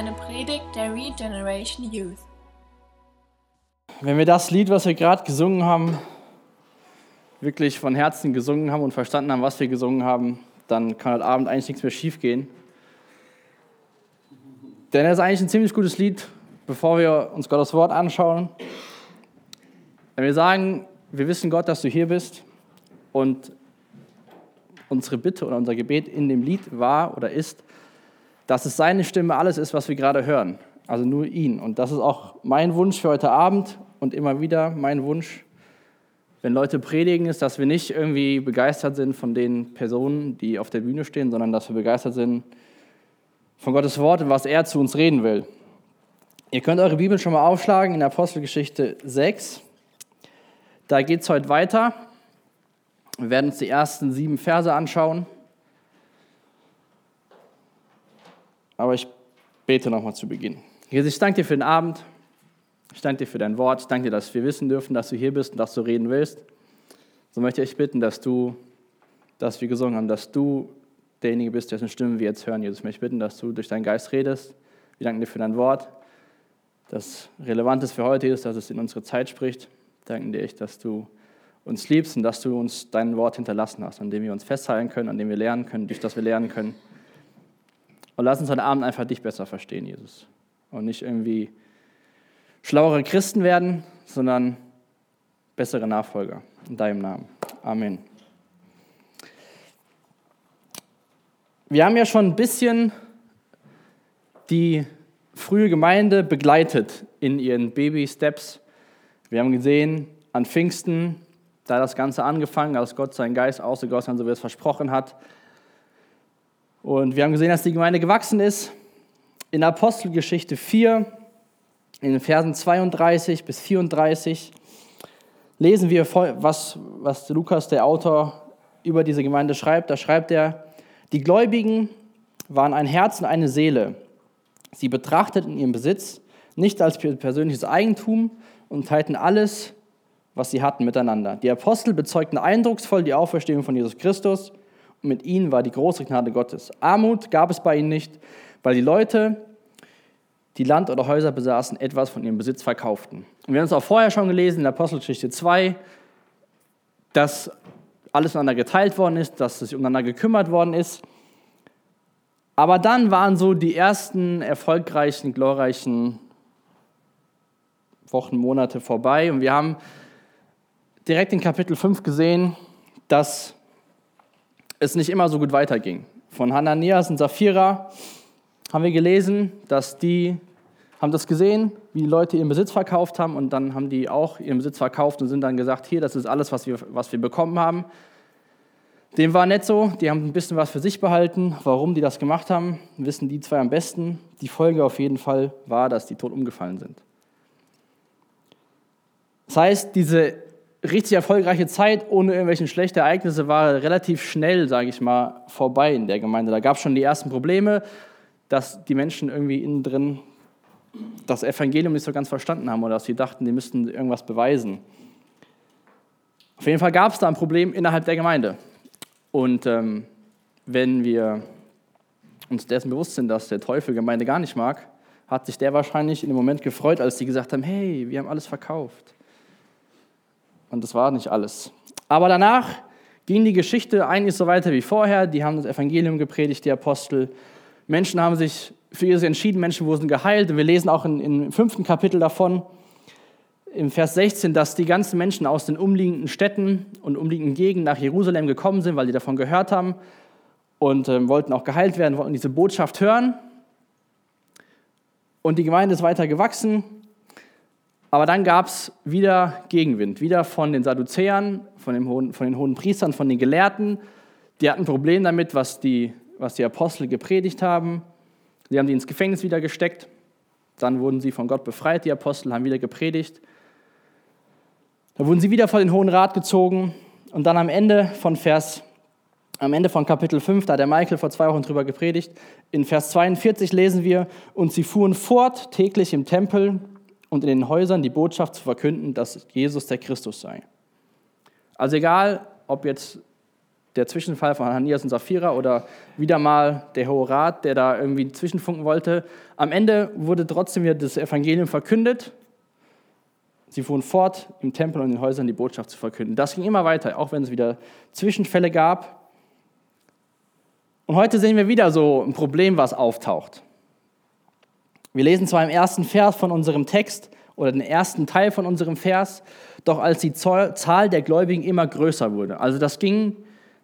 eine Predigt der Regeneration Youth. Wenn wir das Lied, was wir gerade gesungen haben, wirklich von Herzen gesungen haben und verstanden haben, was wir gesungen haben, dann kann heute Abend eigentlich nichts mehr schiefgehen. Denn es ist eigentlich ein ziemlich gutes Lied, bevor wir uns Gottes Wort anschauen. Wenn wir sagen, wir wissen Gott, dass du hier bist und unsere Bitte oder unser Gebet in dem Lied war oder ist, dass es seine Stimme alles ist, was wir gerade hören. Also nur ihn. Und das ist auch mein Wunsch für heute Abend und immer wieder mein Wunsch, wenn Leute predigen, ist, dass wir nicht irgendwie begeistert sind von den Personen, die auf der Bühne stehen, sondern dass wir begeistert sind von Gottes Wort und was er zu uns reden will. Ihr könnt eure Bibel schon mal aufschlagen in Apostelgeschichte 6. Da geht es heute weiter. Wir werden uns die ersten sieben Verse anschauen. Aber ich bete nochmal zu Beginn. Jesus, ich danke dir für den Abend. Ich danke dir für dein Wort. Ich danke dir, dass wir wissen dürfen, dass du hier bist und dass du reden willst. So möchte ich bitten, dass du, dass wir gesungen haben, dass du derjenige bist, dessen Stimme wir jetzt hören. Jesus, ich möchte bitten, dass du durch deinen Geist redest. Wir danken dir für dein Wort, das relevant ist für heute ist, dass es in unsere Zeit spricht. Wir danken dir, dass du uns liebst und dass du uns dein Wort hinterlassen hast, an dem wir uns festhalten können, an dem wir lernen können, durch das wir lernen können. Und lass uns heute Abend einfach dich besser verstehen, Jesus. Und nicht irgendwie schlauere Christen werden, sondern bessere Nachfolger. In deinem Namen. Amen. Wir haben ja schon ein bisschen die frühe Gemeinde begleitet in ihren Baby-Steps. Wir haben gesehen, an Pfingsten, da das Ganze angefangen, als Gott seinen Geist ausgegossen hat, so wie er es versprochen hat. Und wir haben gesehen, dass die Gemeinde gewachsen ist. In Apostelgeschichte 4 in den Versen 32 bis 34 lesen wir, was, was Lukas, der Autor, über diese Gemeinde schreibt. Da schreibt er, die Gläubigen waren ein Herz und eine Seele. Sie betrachteten ihren Besitz nicht als persönliches Eigentum und teilten alles, was sie hatten, miteinander. Die Apostel bezeugten eindrucksvoll die Auferstehung von Jesus Christus mit ihnen war die große Gnade Gottes. Armut gab es bei ihnen nicht, weil die Leute die Land oder Häuser besaßen, etwas von ihrem Besitz verkauften. Und wir haben es auch vorher schon gelesen in der Apostelgeschichte 2, dass alles miteinander geteilt worden ist, dass sich umeinander gekümmert worden ist. Aber dann waren so die ersten erfolgreichen, glorreichen Wochen, Monate vorbei und wir haben direkt in Kapitel 5 gesehen, dass es nicht immer so gut weiterging. Von Hananias und Sapphira haben wir gelesen, dass die haben das gesehen, wie die Leute ihren Besitz verkauft haben und dann haben die auch ihren Besitz verkauft und sind dann gesagt, hier, das ist alles, was wir, was wir bekommen haben. Dem war nicht so, die haben ein bisschen was für sich behalten. Warum die das gemacht haben, wissen die zwei am besten. Die Folge auf jeden Fall war, dass die tot umgefallen sind. Das heißt, diese richtig erfolgreiche Zeit ohne irgendwelche schlechten Ereignisse war relativ schnell, sage ich mal, vorbei in der Gemeinde. Da gab es schon die ersten Probleme, dass die Menschen irgendwie innen drin das Evangelium nicht so ganz verstanden haben oder dass sie dachten, die müssten irgendwas beweisen. Auf jeden Fall gab es da ein Problem innerhalb der Gemeinde. Und ähm, wenn wir uns dessen bewusst sind, dass der Teufel Gemeinde gar nicht mag, hat sich der wahrscheinlich in dem Moment gefreut, als die gesagt haben, hey, wir haben alles verkauft. Und das war nicht alles. Aber danach ging die Geschichte eigentlich so weiter wie vorher. Die haben das Evangelium gepredigt, die Apostel. Menschen haben sich für Jesus entschieden, Menschen wurden geheilt. Und wir lesen auch im fünften Kapitel davon, im Vers 16, dass die ganzen Menschen aus den umliegenden Städten und umliegenden Gegenden nach Jerusalem gekommen sind, weil die davon gehört haben und äh, wollten auch geheilt werden, wollten diese Botschaft hören. Und die Gemeinde ist weiter gewachsen. Aber dann gab es wieder Gegenwind, wieder von den Sadduzäern, von, dem hohen, von den hohen Priestern, von den Gelehrten. Die hatten ein Problem damit, was die, was die Apostel gepredigt haben. Sie haben die ins Gefängnis wieder gesteckt. Dann wurden sie von Gott befreit. Die Apostel haben wieder gepredigt. Da wurden sie wieder vor den Hohen Rat gezogen. Und dann am Ende von Vers, am Ende von Kapitel 5, da hat der Michael vor zwei Wochen drüber gepredigt, in Vers 42 lesen wir, und sie fuhren fort täglich im Tempel und in den Häusern die Botschaft zu verkünden, dass Jesus der Christus sei. Also egal, ob jetzt der Zwischenfall von Hananias und Sapphira oder wieder mal der Hohe Rat, der da irgendwie zwischenfunken wollte. Am Ende wurde trotzdem wieder das Evangelium verkündet. Sie fuhren fort, im Tempel und in den Häusern die Botschaft zu verkünden. Das ging immer weiter, auch wenn es wieder Zwischenfälle gab. Und heute sehen wir wieder so ein Problem, was auftaucht. Wir lesen zwar im ersten Vers von unserem Text oder den ersten Teil von unserem Vers, doch als die Zahl der Gläubigen immer größer wurde. Also das ging,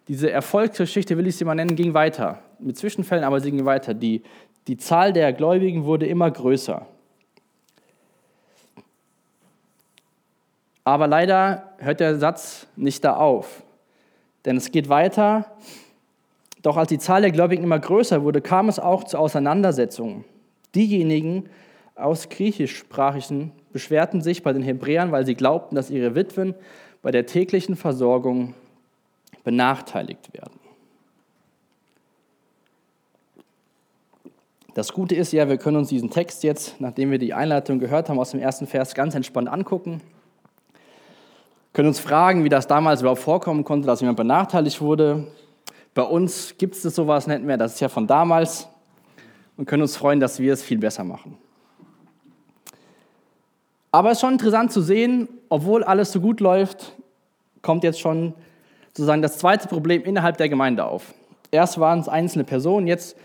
diese Erfolgsgeschichte, will ich sie mal nennen, ging weiter. Mit Zwischenfällen, aber sie ging weiter. Die, die Zahl der Gläubigen wurde immer größer. Aber leider hört der Satz nicht da auf. Denn es geht weiter. Doch als die Zahl der Gläubigen immer größer wurde, kam es auch zu Auseinandersetzungen. Diejenigen aus griechischsprachigen beschwerten sich bei den Hebräern, weil sie glaubten, dass ihre Witwen bei der täglichen Versorgung benachteiligt werden. Das Gute ist ja, wir können uns diesen Text jetzt, nachdem wir die Einleitung gehört haben aus dem ersten Vers, ganz entspannt angucken. Können uns fragen, wie das damals überhaupt vorkommen konnte, dass jemand benachteiligt wurde. Bei uns gibt es sowas nicht mehr, das ist ja von damals und können uns freuen, dass wir es viel besser machen. Aber es ist schon interessant zu sehen, obwohl alles so gut läuft, kommt jetzt schon sozusagen das zweite Problem innerhalb der Gemeinde auf. Erst waren es einzelne Personen, jetzt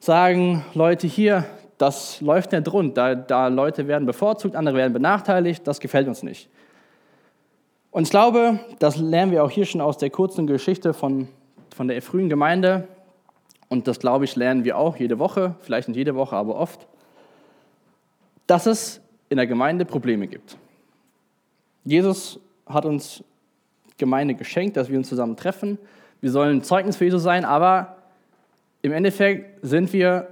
sagen Leute hier, das läuft nicht rund, da, da Leute werden bevorzugt, andere werden benachteiligt, das gefällt uns nicht. Und ich glaube, das lernen wir auch hier schon aus der kurzen Geschichte von, von der frühen Gemeinde, und das glaube ich, lernen wir auch jede Woche, vielleicht nicht jede Woche, aber oft, dass es in der Gemeinde Probleme gibt. Jesus hat uns Gemeinde geschenkt, dass wir uns zusammen treffen. Wir sollen Zeugnis für Jesus sein, aber im Endeffekt sind wir,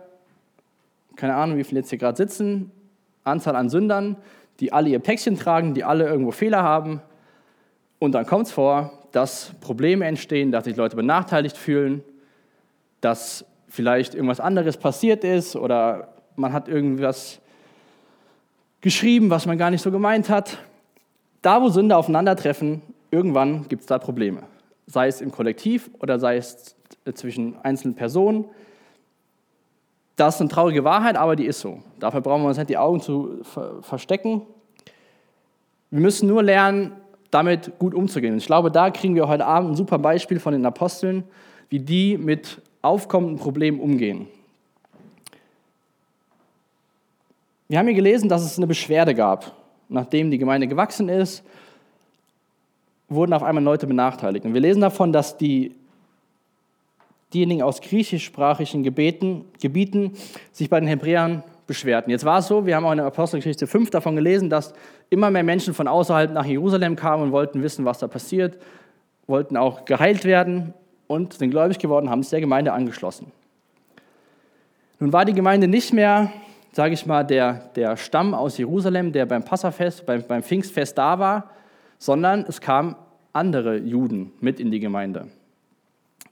keine Ahnung, wie viele jetzt hier gerade sitzen, Anzahl an Sündern, die alle ihr Päckchen tragen, die alle irgendwo Fehler haben. Und dann kommt es vor, dass Probleme entstehen, dass sich Leute benachteiligt fühlen dass vielleicht irgendwas anderes passiert ist oder man hat irgendwas geschrieben, was man gar nicht so gemeint hat. Da, wo Sünder aufeinandertreffen, irgendwann gibt es da Probleme. Sei es im Kollektiv oder sei es zwischen einzelnen Personen. Das ist eine traurige Wahrheit, aber die ist so. Dafür brauchen wir uns nicht die Augen zu verstecken. Wir müssen nur lernen, damit gut umzugehen. Und ich glaube, da kriegen wir heute Abend ein super Beispiel von den Aposteln, wie die mit aufkommenden Problemen umgehen. Wir haben hier gelesen, dass es eine Beschwerde gab. Nachdem die Gemeinde gewachsen ist, wurden auf einmal Leute benachteiligt. Und wir lesen davon, dass die, diejenigen aus griechischsprachigen Gebeten, Gebieten sich bei den Hebräern beschwerten. Jetzt war es so, wir haben auch in der Apostelgeschichte 5 davon gelesen, dass immer mehr Menschen von außerhalb nach Jerusalem kamen und wollten wissen, was da passiert, wollten auch geheilt werden und sind gläubig geworden, haben sich der Gemeinde angeschlossen. Nun war die Gemeinde nicht mehr, sage ich mal, der, der Stamm aus Jerusalem, der beim Passafest, beim, beim Pfingstfest da war, sondern es kamen andere Juden mit in die Gemeinde.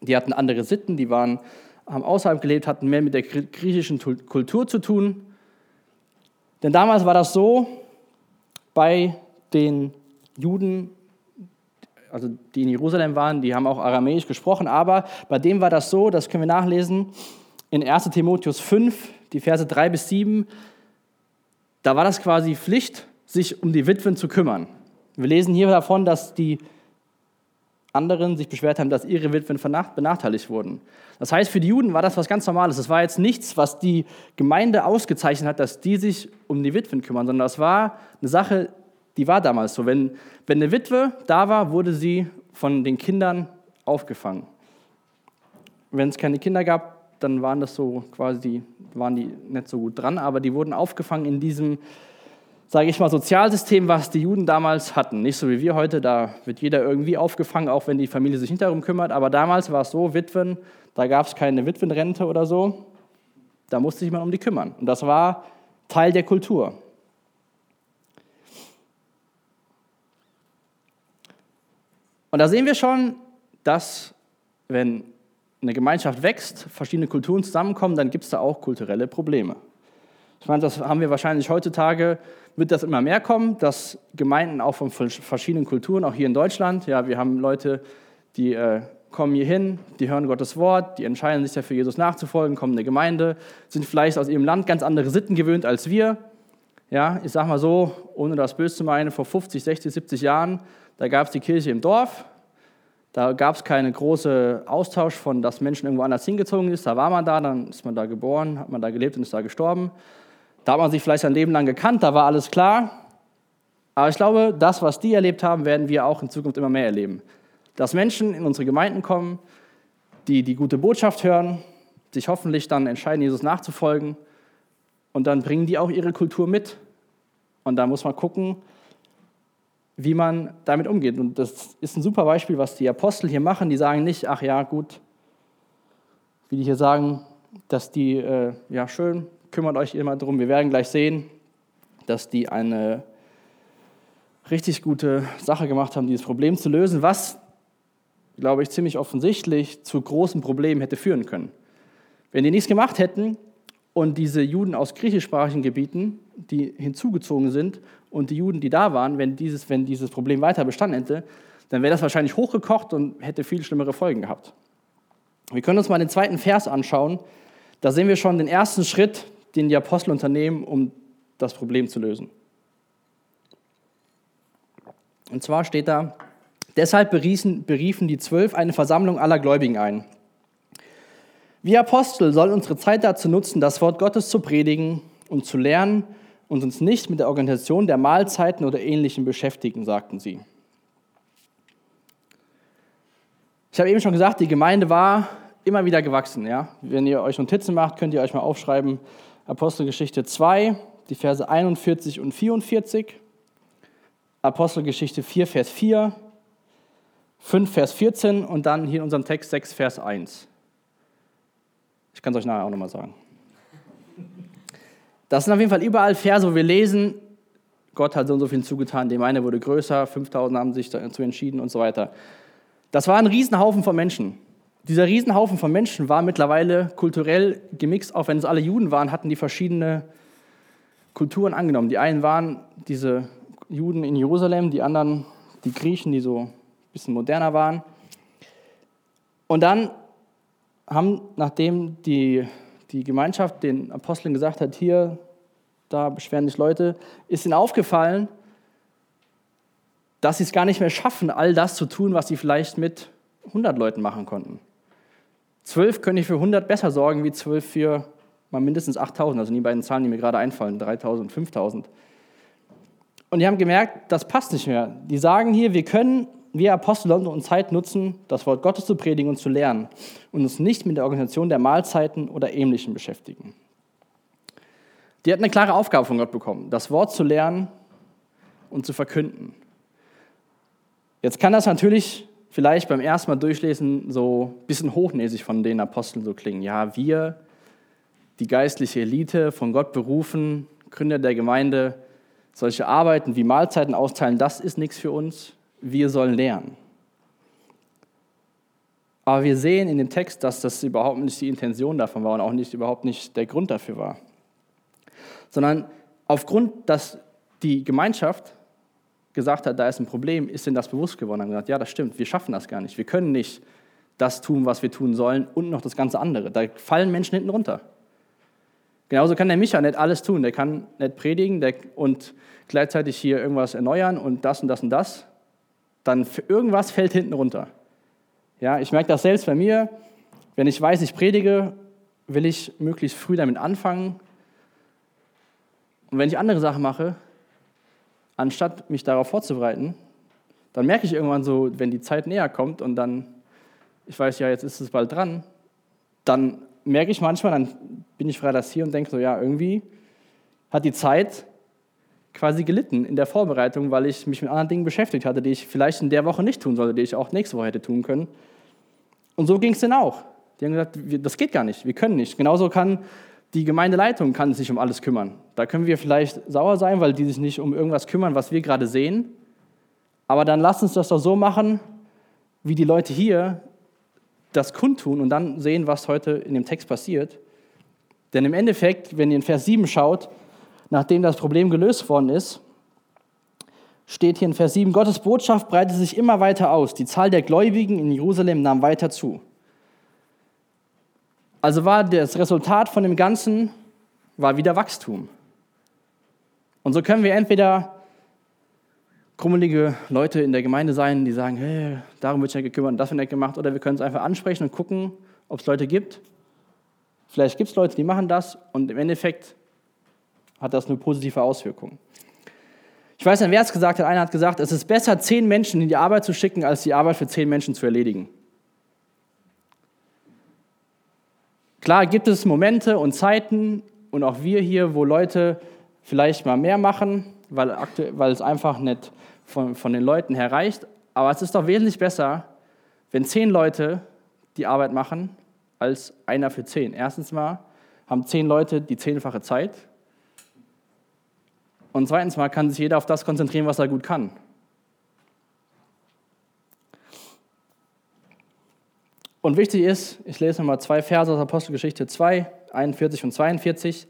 Die hatten andere Sitten, die waren, haben außerhalb gelebt, hatten mehr mit der griechischen Kultur zu tun. Denn damals war das so, bei den Juden also die in Jerusalem waren, die haben auch Aramäisch gesprochen, aber bei dem war das so, das können wir nachlesen, in 1 Timotheus 5, die Verse 3 bis 7, da war das quasi Pflicht, sich um die Witwen zu kümmern. Wir lesen hier davon, dass die anderen sich beschwert haben, dass ihre Witwen benachteiligt wurden. Das heißt, für die Juden war das was ganz Normales. Das war jetzt nichts, was die Gemeinde ausgezeichnet hat, dass die sich um die Witwen kümmern, sondern das war eine Sache, die war damals so. Wenn, wenn eine Witwe da war, wurde sie von den Kindern aufgefangen. Wenn es keine Kinder gab, dann waren das so quasi, waren die nicht so gut dran, aber die wurden aufgefangen in diesem, sage ich mal, Sozialsystem, was die Juden damals hatten. Nicht so wie wir heute, da wird jeder irgendwie aufgefangen, auch wenn die Familie sich nicht darum kümmert. Aber damals war es so, Witwen, da gab es keine Witwenrente oder so. Da musste sich man um die kümmern. Und das war Teil der Kultur. Und da sehen wir schon, dass wenn eine Gemeinschaft wächst, verschiedene Kulturen zusammenkommen, dann gibt es da auch kulturelle Probleme. Ich meine, das haben wir wahrscheinlich heutzutage, wird das immer mehr kommen, dass Gemeinden auch von verschiedenen Kulturen, auch hier in Deutschland, ja, wir haben Leute, die äh, kommen hier hin, die hören Gottes Wort, die entscheiden sich ja für Jesus nachzufolgen, kommen in eine Gemeinde, sind vielleicht aus ihrem Land ganz andere Sitten gewöhnt als wir. Ja, ich sag mal so, ohne das böse zu meinen, vor 50, 60, 70 Jahren, da gab es die Kirche im Dorf, da gab es keinen großen Austausch von, dass Menschen irgendwo anders hingezogen ist. Da war man da, dann ist man da geboren, hat man da gelebt und ist da gestorben. Da hat man sich vielleicht sein Leben lang gekannt, da war alles klar. Aber ich glaube, das, was die erlebt haben, werden wir auch in Zukunft immer mehr erleben. Dass Menschen in unsere Gemeinden kommen, die die gute Botschaft hören, sich hoffentlich dann entscheiden, Jesus nachzufolgen. Und dann bringen die auch ihre Kultur mit. Und da muss man gucken, wie man damit umgeht. Und das ist ein super Beispiel, was die Apostel hier machen. Die sagen nicht, ach ja, gut, wie die hier sagen, dass die, äh, ja, schön, kümmert euch immer drum. Wir werden gleich sehen, dass die eine richtig gute Sache gemacht haben, dieses Problem zu lösen, was, glaube ich, ziemlich offensichtlich zu großen Problemen hätte führen können. Wenn die nichts gemacht hätten und diese Juden aus griechischsprachigen Gebieten, die hinzugezogen sind, und die Juden, die da waren, wenn dieses, wenn dieses Problem weiter bestanden hätte, dann wäre das wahrscheinlich hochgekocht und hätte viel schlimmere Folgen gehabt. Wir können uns mal den zweiten Vers anschauen. Da sehen wir schon den ersten Schritt, den die Apostel unternehmen, um das Problem zu lösen. Und zwar steht da, deshalb beriefen, beriefen die Zwölf eine Versammlung aller Gläubigen ein. Wir Apostel sollen unsere Zeit dazu nutzen, das Wort Gottes zu predigen und zu lernen und uns nicht mit der Organisation der Mahlzeiten oder Ähnlichem beschäftigen, sagten sie. Ich habe eben schon gesagt, die Gemeinde war immer wieder gewachsen. Ja? Wenn ihr euch Notizen macht, könnt ihr euch mal aufschreiben, Apostelgeschichte 2, die Verse 41 und 44. Apostelgeschichte 4, Vers 4, 5, Vers 14 und dann hier in unserem Text 6, Vers 1. Ich kann es euch nachher auch nochmal sagen. Das sind auf jeden Fall überall Verse, wo wir lesen, Gott hat so und so viel zugetan, die eine wurde größer, 5000 haben sich dazu entschieden und so weiter. Das war ein Riesenhaufen von Menschen. Dieser Riesenhaufen von Menschen war mittlerweile kulturell gemixt, auch wenn es alle Juden waren, hatten die verschiedene Kulturen angenommen. Die einen waren diese Juden in Jerusalem, die anderen die Griechen, die so ein bisschen moderner waren. Und dann haben, nachdem die, die Gemeinschaft den Aposteln gesagt hat, hier, da beschweren sich Leute, ist ihnen aufgefallen, dass sie es gar nicht mehr schaffen, all das zu tun, was sie vielleicht mit 100 Leuten machen konnten. Zwölf können nicht für 100 besser sorgen wie zwölf für mal mindestens 8000, also die beiden Zahlen, die mir gerade einfallen, 3000 und 5000. Und die haben gemerkt, das passt nicht mehr. Die sagen hier, wir können, wir Apostel, unsere Zeit nutzen, das Wort Gottes zu predigen und zu lernen und uns nicht mit der Organisation der Mahlzeiten oder Ähnlichem beschäftigen. Die hatten eine klare Aufgabe von Gott bekommen, das Wort zu lernen und zu verkünden. Jetzt kann das natürlich vielleicht beim ersten Mal durchlesen so ein bisschen hochnäsig von den Aposteln so klingen. Ja, wir, die geistliche Elite, von Gott berufen, Gründer der Gemeinde, solche Arbeiten wie Mahlzeiten austeilen, das ist nichts für uns. Wir sollen lernen. Aber wir sehen in dem Text, dass das überhaupt nicht die Intention davon war und auch nicht, überhaupt nicht der Grund dafür war. Sondern aufgrund, dass die Gemeinschaft gesagt hat, da ist ein Problem, ist ihnen das bewusst geworden. Haben gesagt, ja, das stimmt, wir schaffen das gar nicht. Wir können nicht das tun, was wir tun sollen und noch das ganze andere. Da fallen Menschen hinten runter. Genauso kann der Micha nicht alles tun. Der kann nicht predigen der, und gleichzeitig hier irgendwas erneuern und das und das und das. Dann irgendwas fällt hinten runter. Ja, ich merke das selbst bei mir. Wenn ich weiß, ich predige, will ich möglichst früh damit anfangen. Und wenn ich andere Sachen mache, anstatt mich darauf vorzubereiten, dann merke ich irgendwann so, wenn die Zeit näher kommt und dann, ich weiß ja, jetzt ist es bald dran, dann merke ich manchmal, dann bin ich freitags hier und denke so, ja, irgendwie hat die Zeit quasi gelitten in der Vorbereitung, weil ich mich mit anderen Dingen beschäftigt hatte, die ich vielleicht in der Woche nicht tun sollte, die ich auch nächste Woche hätte tun können. Und so ging es denen auch. Die haben gesagt, das geht gar nicht, wir können nicht. Genauso kann die Gemeindeleitung kann sich um alles kümmern. Da können wir vielleicht sauer sein, weil die sich nicht um irgendwas kümmern, was wir gerade sehen. Aber dann lasst uns das doch so machen, wie die Leute hier das kundtun und dann sehen, was heute in dem Text passiert. Denn im Endeffekt, wenn ihr in Vers 7 schaut, nachdem das Problem gelöst worden ist, steht hier in Vers 7, Gottes Botschaft breitete sich immer weiter aus. Die Zahl der Gläubigen in Jerusalem nahm weiter zu. Also war das Resultat von dem Ganzen war wieder Wachstum. Und so können wir entweder krummelige Leute in der Gemeinde sein, die sagen, hey, darum wird sich ja gekümmert und das wird nicht gemacht, oder wir können es einfach ansprechen und gucken, ob es Leute gibt. Vielleicht gibt es Leute, die machen das und im Endeffekt hat das eine positive Auswirkung. Ich weiß nicht, wer es gesagt hat. Einer hat gesagt, es ist besser, zehn Menschen in die Arbeit zu schicken, als die Arbeit für zehn Menschen zu erledigen. Klar gibt es Momente und Zeiten und auch wir hier, wo Leute vielleicht mal mehr machen, weil, weil es einfach nicht von, von den Leuten her reicht. Aber es ist doch wesentlich besser, wenn zehn Leute die Arbeit machen, als einer für zehn. Erstens mal haben zehn Leute die zehnfache Zeit. Und zweitens mal kann sich jeder auf das konzentrieren, was er gut kann. Und wichtig ist, ich lese nochmal zwei Verse aus Apostelgeschichte 2, 41 und 42.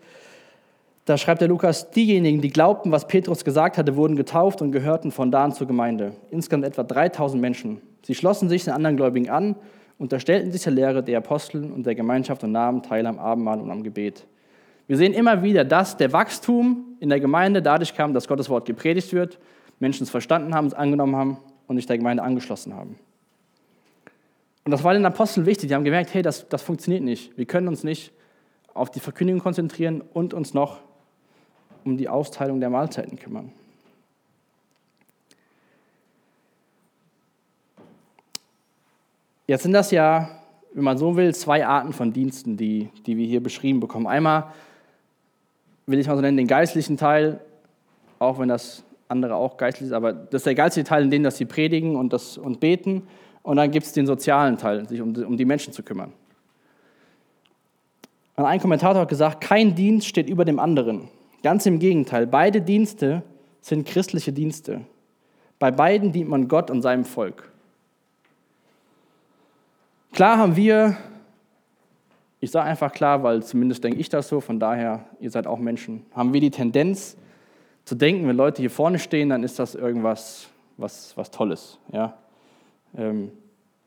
Da schreibt der Lukas, diejenigen, die glaubten, was Petrus gesagt hatte, wurden getauft und gehörten von da an zur Gemeinde. Insgesamt etwa 3000 Menschen. Sie schlossen sich den anderen Gläubigen an, unterstellten sich der Lehre der Apostel und der Gemeinschaft und nahmen teil am Abendmahl und am Gebet. Wir sehen immer wieder, dass der Wachstum in der Gemeinde dadurch kam, dass Gottes Wort gepredigt wird, Menschen es verstanden haben, es angenommen haben und sich der Gemeinde angeschlossen haben. Und das war den Aposteln wichtig. Die haben gemerkt, hey, das, das funktioniert nicht. Wir können uns nicht auf die Verkündigung konzentrieren und uns noch um die Austeilung der Mahlzeiten kümmern. Jetzt sind das ja, wenn man so will, zwei Arten von Diensten, die, die wir hier beschrieben bekommen. Einmal will ich mal so nennen, den geistlichen Teil, auch wenn das andere auch geistlich ist, aber das ist der geistliche Teil, in dem dass sie predigen und, das, und beten. Und dann gibt es den sozialen Teil, sich um, um die Menschen zu kümmern. Und ein Kommentator hat gesagt, kein Dienst steht über dem anderen. Ganz im Gegenteil, beide Dienste sind christliche Dienste. Bei beiden dient man Gott und seinem Volk. Klar haben wir, ich sage einfach klar, weil zumindest denke ich das so, von daher, ihr seid auch Menschen, haben wir die Tendenz zu denken, wenn Leute hier vorne stehen, dann ist das irgendwas was, was Tolles. Ja? Ähm,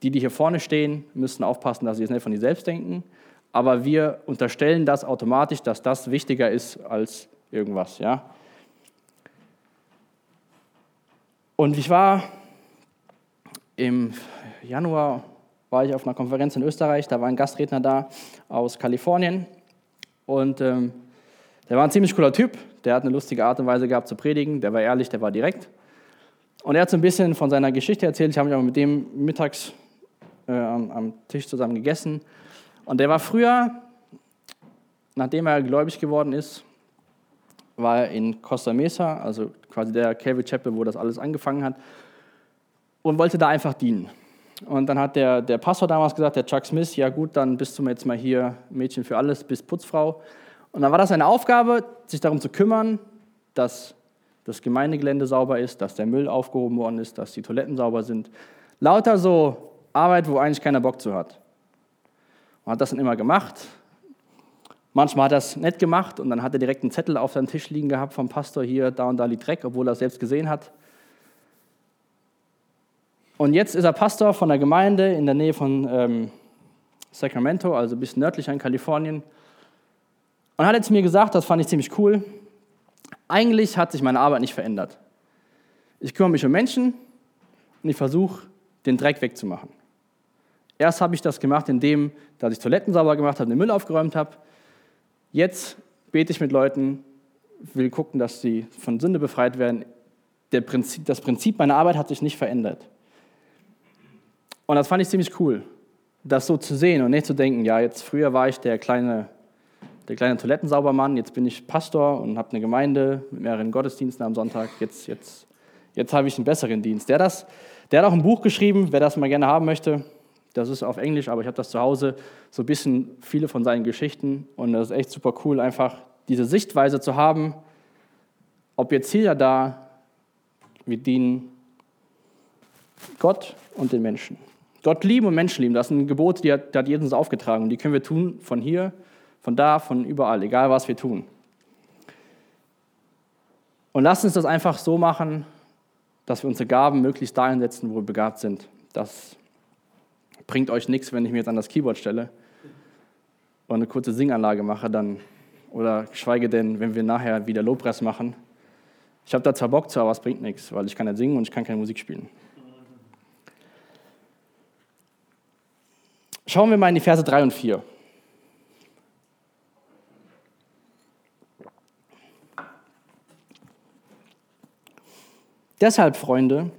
die, die hier vorne stehen, müssen aufpassen, dass sie es nicht von sich selbst denken. Aber wir unterstellen das automatisch, dass das wichtiger ist als irgendwas. Ja? Und ich war im Januar war ich auf einer Konferenz in Österreich, da war ein Gastredner da aus Kalifornien und ähm, der war ein ziemlich cooler Typ, der hat eine lustige Art und Weise gehabt zu predigen, der war ehrlich, der war direkt. Und er hat so ein bisschen von seiner Geschichte erzählt. Ich habe mich auch mit dem mittags äh, am, am, Tisch zusammen gegessen. Und der war früher, nachdem er gläubig geworden ist, war er in Costa Mesa, also quasi der Calvary Chapel, wo das alles angefangen hat, und wollte da einfach dienen. Und dann hat der, der Pastor damals gesagt, der Chuck Smith, ja gut, dann bist du jetzt mal hier Mädchen für alles, bist Putzfrau. Und dann war das seine Aufgabe, sich darum zu kümmern, dass das Gemeindegelände sauber ist, dass der Müll aufgehoben worden ist, dass die Toiletten sauber sind. Lauter so Arbeit, wo eigentlich keiner Bock zu hat. Man hat das dann immer gemacht. Manchmal hat er das nett gemacht und dann hat er direkt einen Zettel auf seinem Tisch liegen gehabt vom Pastor, hier, da und da liegt Dreck, obwohl er es selbst gesehen hat. Und jetzt ist er Pastor von der Gemeinde in der Nähe von ähm, Sacramento, also ein bisschen nördlicher in Kalifornien. Und hat zu mir gesagt, das fand ich ziemlich cool, eigentlich hat sich meine Arbeit nicht verändert. Ich kümmere mich um Menschen und ich versuche, den Dreck wegzumachen. Erst habe ich das gemacht, indem dass ich Toiletten sauber gemacht habe, den Müll aufgeräumt habe. Jetzt bete ich mit Leuten, will gucken, dass sie von Sünde befreit werden. Prinzip, das Prinzip meiner Arbeit hat sich nicht verändert. Und das fand ich ziemlich cool, das so zu sehen und nicht zu denken, ja, jetzt früher war ich der kleine der kleine Toilettensaubermann, jetzt bin ich Pastor und habe eine Gemeinde mit mehreren Gottesdiensten am Sonntag, jetzt, jetzt, jetzt habe ich einen besseren Dienst. Der, das, der hat auch ein Buch geschrieben, wer das mal gerne haben möchte, das ist auf Englisch, aber ich habe das zu Hause, so ein bisschen viele von seinen Geschichten und das ist echt super cool, einfach diese Sichtweise zu haben, ob jetzt hier da, wir dienen Gott und den Menschen. Gott lieben und Menschen lieben, das sind Gebote, die hat, die hat Jesus aufgetragen und die können wir tun von hier von da, von überall, egal was wir tun. Und lasst uns das einfach so machen, dass wir unsere Gaben möglichst da einsetzen, wo wir begabt sind. Das bringt euch nichts, wenn ich mir jetzt an das Keyboard stelle und eine kurze Singanlage mache, dann, oder geschweige denn, wenn wir nachher wieder Lobpreis machen. Ich habe da zwar Bock zu, aber es bringt nichts, weil ich kann nicht singen und ich kann keine Musik spielen. Schauen wir mal in die Verse 3 und 4. Deshalb, Freunde,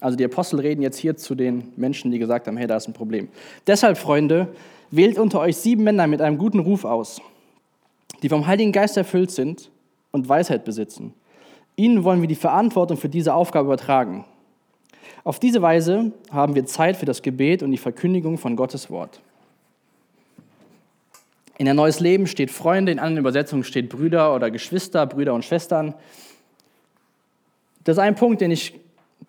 also die Apostel reden jetzt hier zu den Menschen, die gesagt haben, hey, da ist ein Problem. Deshalb, Freunde, wählt unter euch sieben Männer mit einem guten Ruf aus, die vom Heiligen Geist erfüllt sind und Weisheit besitzen. Ihnen wollen wir die Verantwortung für diese Aufgabe übertragen. Auf diese Weise haben wir Zeit für das Gebet und die Verkündigung von Gottes Wort. In ein neues Leben steht Freunde, in anderen Übersetzungen steht Brüder oder Geschwister, Brüder und Schwestern. Das ist ein Punkt, den ich,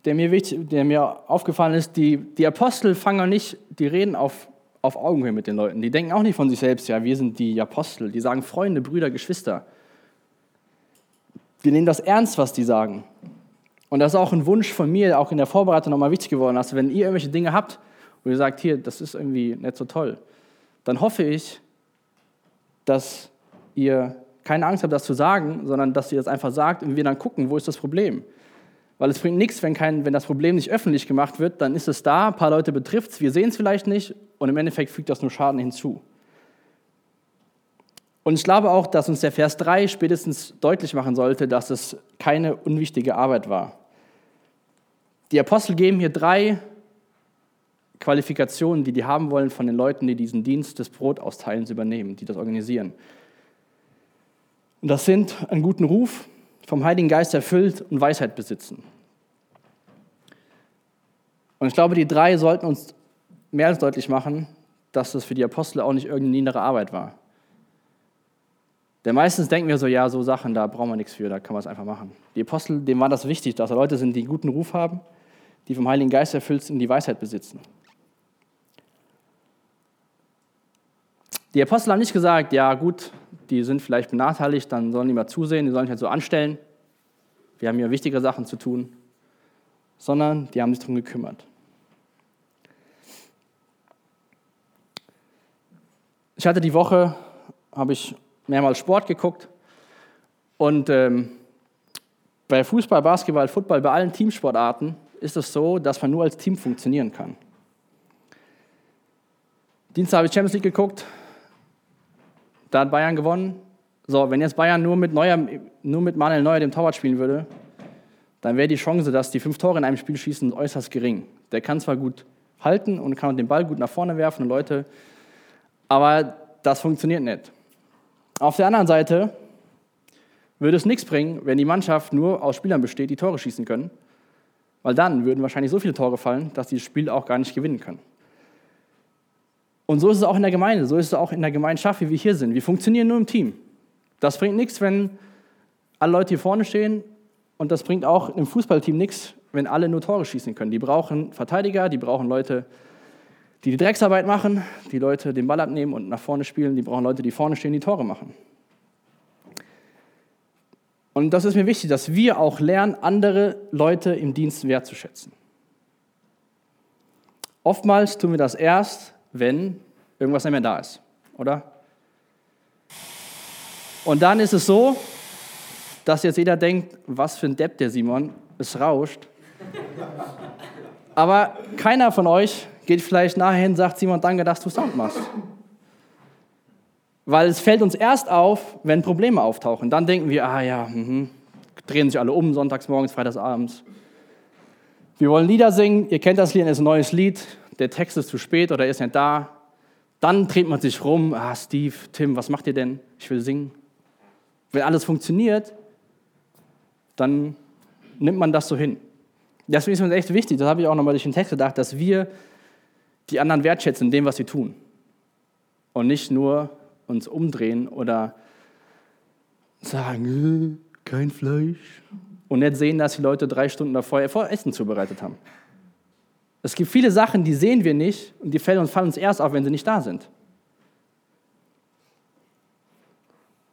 der, mir wichtig, der mir aufgefallen ist. Die, die Apostel fangen nicht, die reden auf, auf Augenhöhe mit den Leuten. Die denken auch nicht von sich selbst, ja, wir sind die Apostel. Die sagen Freunde, Brüder, Geschwister. Die nehmen das ernst, was die sagen. Und das ist auch ein Wunsch von mir, auch in der Vorbereitung nochmal wichtig geworden. Also wenn ihr irgendwelche Dinge habt, wo ihr sagt, hier, das ist irgendwie nicht so toll, dann hoffe ich, dass ihr keine Angst habt, das zu sagen, sondern dass ihr das einfach sagt und wir dann gucken, wo ist das Problem. Weil es bringt nichts, wenn, kein, wenn das Problem nicht öffentlich gemacht wird, dann ist es da, ein paar Leute betrifft es, wir sehen es vielleicht nicht und im Endeffekt fügt das nur Schaden hinzu. Und ich glaube auch, dass uns der Vers 3 spätestens deutlich machen sollte, dass es keine unwichtige Arbeit war. Die Apostel geben hier drei Qualifikationen, die die haben wollen von den Leuten, die diesen Dienst des Brotausteilens übernehmen, die das organisieren. Und das sind einen guten Ruf, vom Heiligen Geist erfüllt und Weisheit besitzen. Und ich glaube, die drei sollten uns mehr als deutlich machen, dass das für die Apostel auch nicht irgendeine innere Arbeit war. Denn meistens denken wir so, ja, so Sachen, da brauchen wir nichts für, da kann man es einfach machen. Die Apostel, denen war das wichtig, dass da Leute sind, die einen guten Ruf haben, die vom Heiligen Geist erfüllt sind und die Weisheit besitzen. Die Apostel haben nicht gesagt, ja gut, die sind vielleicht benachteiligt, dann sollen die mal zusehen, die sollen sich halt so anstellen. Wir haben hier wichtige Sachen zu tun. Sondern die haben sich darum gekümmert. Ich hatte die Woche, habe ich mehrmals Sport geguckt und ähm, bei Fußball, Basketball, Football, bei allen Teamsportarten ist es so, dass man nur als Team funktionieren kann. Dienstag habe ich Champions League geguckt, da hat Bayern gewonnen. So, wenn jetzt Bayern nur mit, Neuer, nur mit Manuel Neuer dem Torwart spielen würde, dann wäre die Chance, dass die fünf Tore in einem Spiel schießen, äußerst gering. Der kann zwar gut halten und kann den Ball gut nach vorne werfen und Leute, aber das funktioniert nicht. Auf der anderen Seite würde es nichts bringen, wenn die Mannschaft nur aus Spielern besteht, die Tore schießen können, weil dann würden wahrscheinlich so viele Tore fallen, dass sie das Spiel auch gar nicht gewinnen können. Und so ist es auch in der Gemeinde, so ist es auch in der Gemeinschaft, wie wir hier sind. Wir funktionieren nur im Team. Das bringt nichts, wenn alle Leute hier vorne stehen und das bringt auch im Fußballteam nichts, wenn alle nur Tore schießen können. Die brauchen Verteidiger, die brauchen Leute, die die Drecksarbeit machen, die Leute den Ball abnehmen und nach vorne spielen, die brauchen Leute, die vorne stehen, die Tore machen. Und das ist mir wichtig, dass wir auch lernen, andere Leute im Dienst wertzuschätzen. Oftmals tun wir das erst, wenn irgendwas nicht mehr da ist, oder? Und dann ist es so, dass jetzt jeder denkt, was für ein Depp der Simon, es rauscht. Aber keiner von euch geht vielleicht nachher hin und sagt, Simon, danke, dass du Sound machst. Weil es fällt uns erst auf, wenn Probleme auftauchen. Dann denken wir, ah ja, mh, drehen sich alle um, sonntags morgens, freitags abends. Wir wollen Lieder singen, ihr kennt das Lied, es ist ein neues Lied der Text ist zu spät oder er ist nicht da. Dann dreht man sich rum, ah, Steve, Tim, was macht ihr denn? Ich will singen. Wenn alles funktioniert, dann nimmt man das so hin. Deswegen ist mir echt wichtig, das habe ich auch nochmal durch den Text gedacht, dass wir die anderen wertschätzen in dem, was sie tun. Und nicht nur uns umdrehen oder sagen, äh, kein Fleisch. Und nicht sehen, dass die Leute drei Stunden davor Essen zubereitet haben. Es gibt viele Sachen, die sehen wir nicht und die fallen uns, fallen uns erst auf, wenn sie nicht da sind.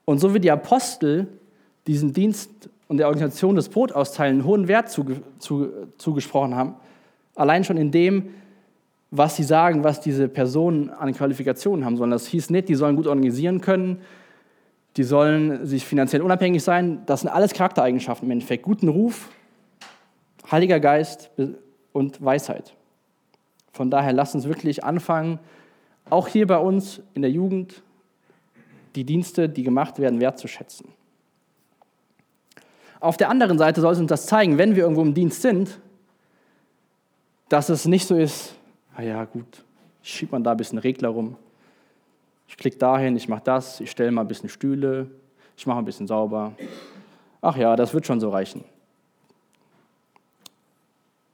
Und so wie die Apostel diesen Dienst und der Organisation des Brotausteilen hohen Wert zugesprochen haben, allein schon in dem, was sie sagen, was diese Personen an Qualifikationen haben sollen. Das hieß nicht, die sollen gut organisieren können, die sollen sich finanziell unabhängig sein. Das sind alles Charaktereigenschaften im Endeffekt. Guten Ruf, Heiliger Geist und Weisheit. Von daher lasst uns wirklich anfangen, auch hier bei uns in der Jugend, die Dienste, die gemacht werden, wertzuschätzen. Auf der anderen Seite soll es uns das zeigen, wenn wir irgendwo im Dienst sind, dass es nicht so ist, na ja, gut, schiebt man da ein bisschen Regler rum. Ich klicke dahin, ich mache das, ich stelle mal ein bisschen Stühle, ich mache ein bisschen sauber. Ach ja, das wird schon so reichen.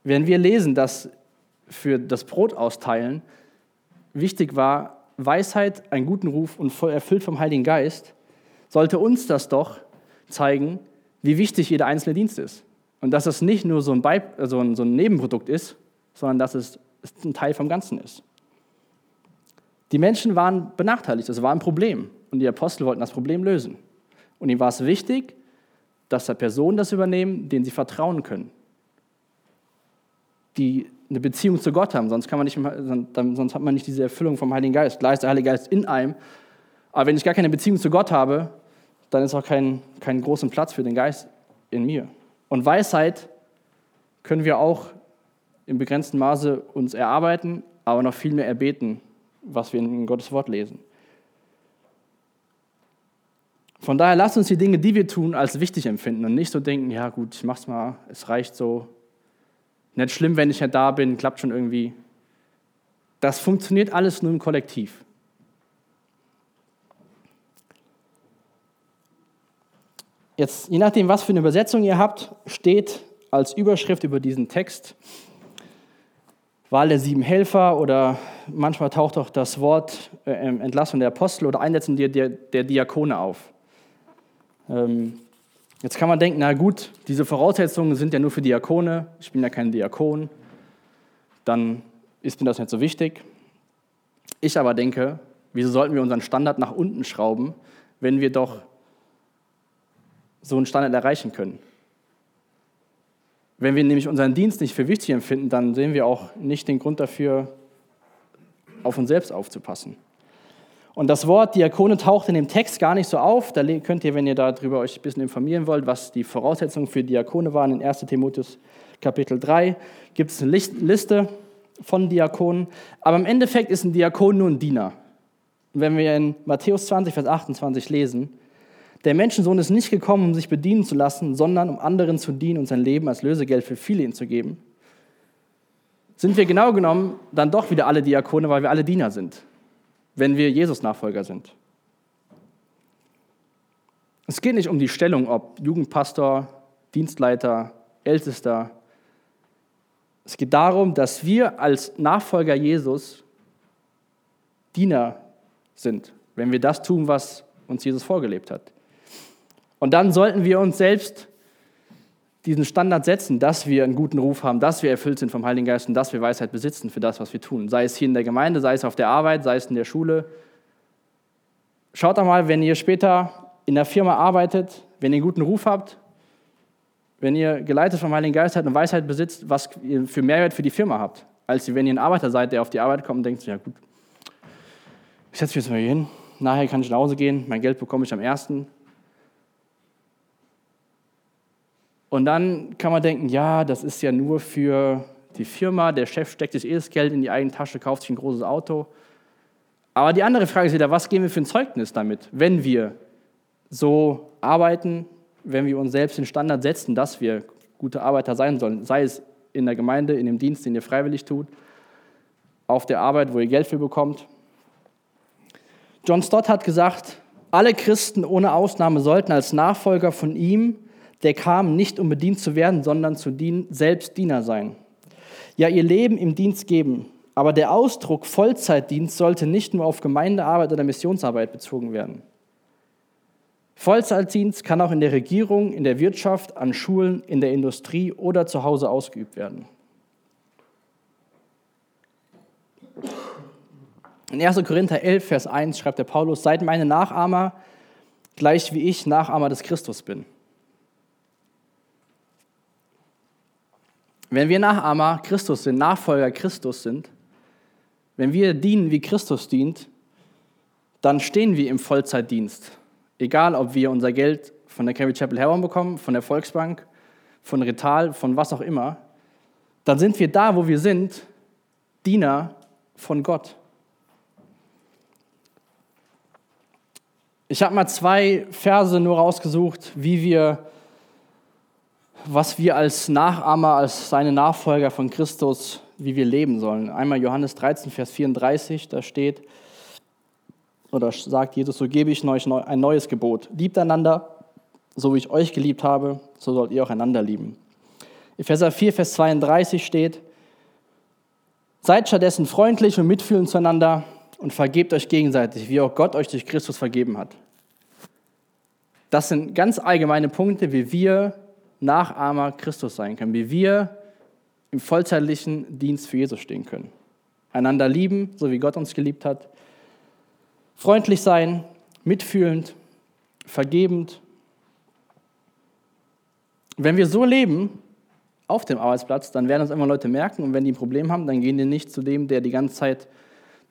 Wenn wir lesen, dass für das Brot austeilen wichtig war, Weisheit, einen guten Ruf und voll erfüllt vom Heiligen Geist, sollte uns das doch zeigen, wie wichtig jeder einzelne Dienst ist. Und dass es nicht nur so ein, Beib so ein, so ein Nebenprodukt ist, sondern dass es ein Teil vom Ganzen ist. Die Menschen waren benachteiligt, das war ein Problem. Und die Apostel wollten das Problem lösen. Und ihnen war es wichtig, dass da Personen das übernehmen, denen sie vertrauen können. Die eine Beziehung zu Gott haben, sonst, kann man nicht, sonst hat man nicht diese Erfüllung vom Heiligen Geist. Klar ist der Heilige Geist in einem, aber wenn ich gar keine Beziehung zu Gott habe, dann ist auch kein, kein großen Platz für den Geist in mir. Und Weisheit können wir auch im begrenzten Maße uns erarbeiten, aber noch viel mehr erbeten, was wir in Gottes Wort lesen. Von daher lasst uns die Dinge, die wir tun, als wichtig empfinden und nicht so denken, ja gut, ich mach's mal, es reicht so. Nicht schlimm, wenn ich ja da bin, klappt schon irgendwie. Das funktioniert alles nur im Kollektiv. Jetzt, je nachdem, was für eine Übersetzung ihr habt, steht als Überschrift über diesen Text Wahl der sieben Helfer oder manchmal taucht auch das Wort äh, Entlassung der Apostel oder Einsetzung der, der, der Diakone auf. Ähm, jetzt kann man denken, na gut, diese Voraussetzungen sind ja nur für Diakone, ich bin ja kein Diakon, dann ist mir das nicht so wichtig. Ich aber denke, wieso sollten wir unseren Standard nach unten schrauben, wenn wir doch so einen Standard erreichen können? Wenn wir nämlich unseren Dienst nicht für wichtig empfinden, dann sehen wir auch nicht den Grund dafür, auf uns selbst aufzupassen. Und das Wort Diakone taucht in dem Text gar nicht so auf. Da könnt ihr, wenn ihr darüber euch ein bisschen informieren wollt, was die Voraussetzungen für Diakone waren, in 1 Timotheus Kapitel 3 gibt es eine Liste von Diakonen. Aber im Endeffekt ist ein Diakon nur ein Diener. Wenn wir in Matthäus 20, Vers 28 lesen, der Menschensohn ist nicht gekommen, um sich bedienen zu lassen, sondern um anderen zu dienen und sein Leben als Lösegeld für viele zu geben. Sind wir genau genommen dann doch wieder alle Diakone, weil wir alle Diener sind, wenn wir Jesus-Nachfolger sind. Es geht nicht um die Stellung, ob Jugendpastor, Dienstleiter, Ältester. Es geht darum, dass wir als Nachfolger Jesus Diener sind, wenn wir das tun, was uns Jesus vorgelebt hat. Und dann sollten wir uns selbst diesen Standard setzen, dass wir einen guten Ruf haben, dass wir erfüllt sind vom Heiligen Geist und dass wir Weisheit besitzen für das, was wir tun. Sei es hier in der Gemeinde, sei es auf der Arbeit, sei es in der Schule. Schaut doch mal, wenn ihr später in der Firma arbeitet, wenn ihr einen guten Ruf habt, wenn ihr geleitet vom Heiligen Geist seid und Weisheit besitzt, was ihr für Mehrwert für die Firma habt, als wenn ihr ein Arbeiter seid, der auf die Arbeit kommt und denkt, ja gut, ich setze mich jetzt mal hier hin, nachher kann ich nach Hause gehen, mein Geld bekomme ich am ersten, Und dann kann man denken, ja, das ist ja nur für die Firma, der Chef steckt sich eh das Geld in die eigene Tasche, kauft sich ein großes Auto. Aber die andere Frage ist wieder, was geben wir für ein Zeugnis damit, wenn wir so arbeiten, wenn wir uns selbst den Standard setzen, dass wir gute Arbeiter sein sollen, sei es in der Gemeinde, in dem Dienst, den ihr freiwillig tut, auf der Arbeit, wo ihr Geld für bekommt. John Stott hat gesagt, alle Christen ohne Ausnahme sollten als Nachfolger von ihm der kam, nicht um bedient zu werden, sondern zu dienen, selbst Diener sein. Ja, ihr Leben im Dienst geben. Aber der Ausdruck Vollzeitdienst sollte nicht nur auf Gemeindearbeit oder Missionsarbeit bezogen werden. Vollzeitdienst kann auch in der Regierung, in der Wirtschaft, an Schulen, in der Industrie oder zu Hause ausgeübt werden. In 1. Korinther 11, Vers 1 schreibt der Paulus, seid meine Nachahmer, gleich wie ich Nachahmer des Christus bin. Wenn wir Nachahmer Christus sind, Nachfolger Christus sind, wenn wir dienen, wie Christus dient, dann stehen wir im Vollzeitdienst. Egal, ob wir unser Geld von der Calvary Chapel Herborn bekommen, von der Volksbank, von Retal, von was auch immer, dann sind wir da, wo wir sind, Diener von Gott. Ich habe mal zwei Verse nur rausgesucht, wie wir, was wir als Nachahmer, als seine Nachfolger von Christus, wie wir leben sollen. Einmal Johannes 13, Vers 34, da steht, oder sagt Jesus, so gebe ich euch ein neues Gebot. Liebt einander, so wie ich euch geliebt habe, so sollt ihr auch einander lieben. Epheser 4, Vers 32 steht, seid stattdessen freundlich und mitfühlend zueinander, und vergebt euch gegenseitig, wie auch Gott euch durch Christus vergeben hat. Das sind ganz allgemeine Punkte, wie wir Nachahmer Christus sein können, wie wir im vollzeitlichen Dienst für Jesus stehen können. Einander lieben, so wie Gott uns geliebt hat. Freundlich sein, mitfühlend, vergebend. Wenn wir so leben auf dem Arbeitsplatz, dann werden uns immer Leute merken und wenn die ein Problem haben, dann gehen die nicht zu dem, der die ganze Zeit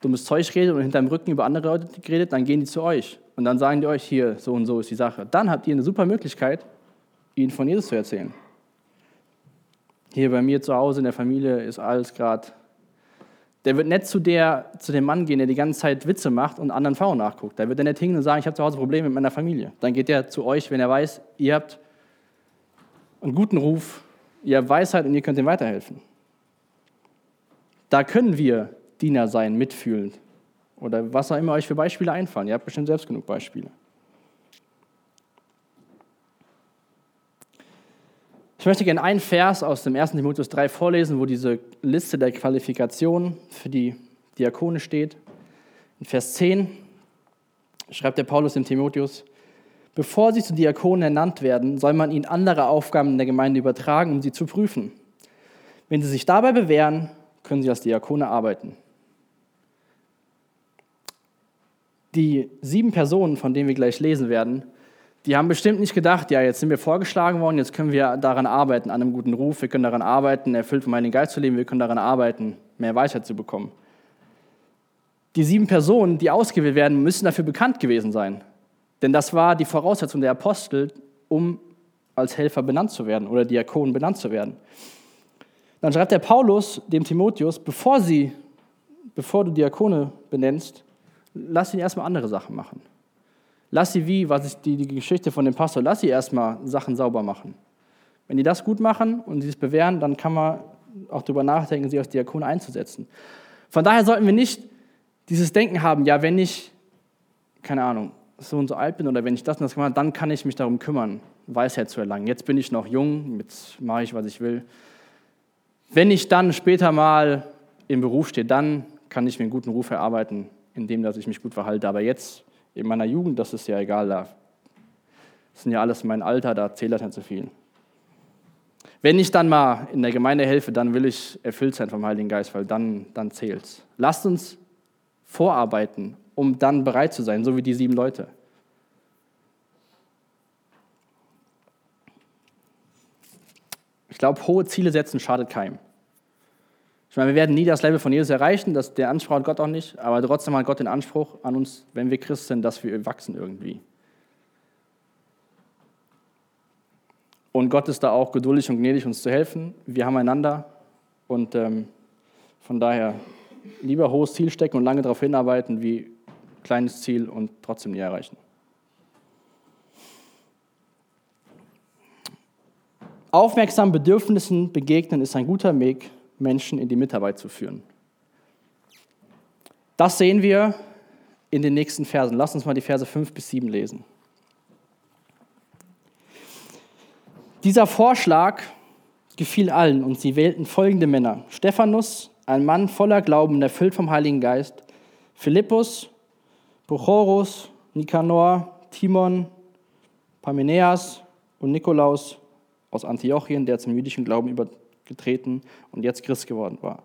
dummes Zeug redet und hinterm Rücken über andere Leute redet, dann gehen die zu euch. Und dann sagen die euch, hier, so und so ist die Sache. Dann habt ihr eine super Möglichkeit, ihnen von Jesus zu erzählen. Hier bei mir zu Hause in der Familie ist alles gerade. Der wird nicht zu, der, zu dem Mann gehen, der die ganze Zeit Witze macht und anderen Frauen nachguckt. Da wird er nicht hingehen und sagen, ich habe zu Hause Probleme mit meiner Familie. Dann geht er zu euch, wenn er weiß, ihr habt einen guten Ruf, ihr habt Weisheit und ihr könnt ihm weiterhelfen. Da können wir Diener sein, mitfühlend. Oder was auch immer euch für Beispiele einfallen. Ihr habt bestimmt selbst genug Beispiele. Ich möchte gerne einen Vers aus dem 1. Timotheus 3 vorlesen, wo diese Liste der Qualifikationen für die Diakone steht. In Vers 10 schreibt der Paulus dem Timotheus, bevor sie zu Diakonen ernannt werden, soll man ihnen andere Aufgaben in der Gemeinde übertragen, um sie zu prüfen. Wenn sie sich dabei bewähren, können sie als Diakone arbeiten. die sieben Personen, von denen wir gleich lesen werden, die haben bestimmt nicht gedacht, ja, jetzt sind wir vorgeschlagen worden, jetzt können wir daran arbeiten, an einem guten Ruf, wir können daran arbeiten, erfüllt vom Heiligen Geist zu leben, wir können daran arbeiten, mehr Weisheit zu bekommen. Die sieben Personen, die ausgewählt werden, müssen dafür bekannt gewesen sein. Denn das war die Voraussetzung der Apostel, um als Helfer benannt zu werden oder Diakon benannt zu werden. Dann schreibt der Paulus dem Timotheus, bevor, sie, bevor du Diakone benennst, lass ihn erstmal andere Sachen machen. Lass sie wie, was ist die, die Geschichte von dem Pastor, lass sie erstmal Sachen sauber machen. Wenn die das gut machen und sie es bewähren, dann kann man auch darüber nachdenken, sie als Diakon einzusetzen. Von daher sollten wir nicht dieses Denken haben, ja, wenn ich, keine Ahnung, so und so alt bin oder wenn ich das und das gemacht habe, dann kann ich mich darum kümmern, Weisheit zu erlangen. Jetzt bin ich noch jung, jetzt mache ich, was ich will. Wenn ich dann später mal im Beruf stehe, dann kann ich mir einen guten Ruf erarbeiten indem dass ich mich gut verhalte. Aber jetzt, in meiner Jugend, das ist ja egal. Da sind ja alles mein Alter, da zählt das nicht so viel. Wenn ich dann mal in der Gemeinde helfe, dann will ich erfüllt sein vom Heiligen Geist, weil dann, dann zählt es. Lasst uns vorarbeiten, um dann bereit zu sein, so wie die sieben Leute. Ich glaube, hohe Ziele setzen schadet keinem. Meine, wir werden nie das Level von Jesus erreichen, das, der Anspruch hat Gott auch nicht, aber trotzdem hat Gott den Anspruch an uns, wenn wir Christ sind, dass wir wachsen irgendwie. Und Gott ist da auch geduldig und gnädig, uns zu helfen. Wir haben einander und ähm, von daher lieber hohes Ziel stecken und lange darauf hinarbeiten, wie kleines Ziel und trotzdem nie erreichen. Aufmerksam Bedürfnissen begegnen ist ein guter Weg, Menschen in die Mitarbeit zu führen. Das sehen wir in den nächsten Versen. Lass uns mal die Verse 5 bis 7 lesen. Dieser Vorschlag gefiel allen und sie wählten folgende Männer. Stephanus, ein Mann voller Glauben und erfüllt vom Heiligen Geist. Philippus, Prochorus, Nikanor, Timon, Parmeneas und Nikolaus aus Antiochien, der zum jüdischen Glauben über, getreten und jetzt Christ geworden war.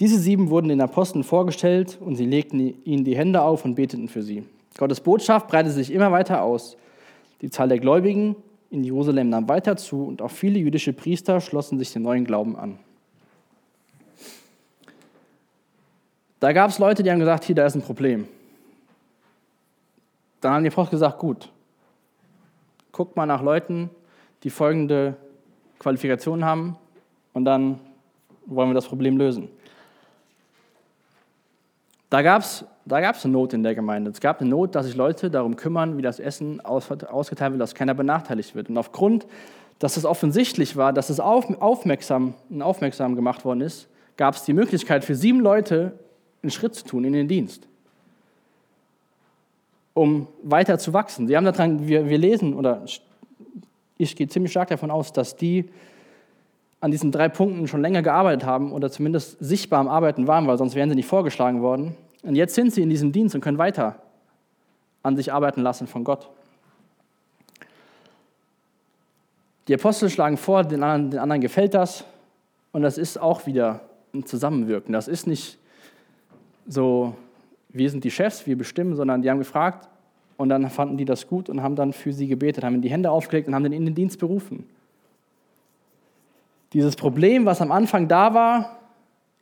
Diese sieben wurden den Aposteln vorgestellt und sie legten ihnen die Hände auf und beteten für sie. Gottes Botschaft breitete sich immer weiter aus. Die Zahl der Gläubigen in Jerusalem nahm weiter zu und auch viele jüdische Priester schlossen sich dem neuen Glauben an. Da gab es Leute, die haben gesagt, hier, da ist ein Problem. Dann haben die Apostel gesagt, gut, guckt mal nach Leuten, die folgende Qualifikationen haben und dann wollen wir das Problem lösen. Da gab es da gab's eine Not in der Gemeinde. Es gab eine Not, dass sich Leute darum kümmern, wie das Essen ausgeteilt wird, dass keiner benachteiligt wird. Und aufgrund, dass es offensichtlich war, dass es aufmerksam, aufmerksam gemacht worden ist, gab es die Möglichkeit für sieben Leute einen Schritt zu tun in den Dienst, um weiter zu wachsen. Sie haben daran, wir, wir lesen, oder ich gehe ziemlich stark davon aus, dass die an diesen drei Punkten schon länger gearbeitet haben oder zumindest sichtbar am Arbeiten waren, weil sonst wären sie nicht vorgeschlagen worden. Und jetzt sind sie in diesem Dienst und können weiter an sich arbeiten lassen von Gott. Die Apostel schlagen vor, den anderen, den anderen gefällt das. Und das ist auch wieder ein Zusammenwirken. Das ist nicht so, wir sind die Chefs, wir bestimmen, sondern die haben gefragt und dann fanden die das gut und haben dann für sie gebetet, haben ihnen die Hände aufgelegt und haben den in den Dienst berufen. Dieses Problem, was am Anfang da war,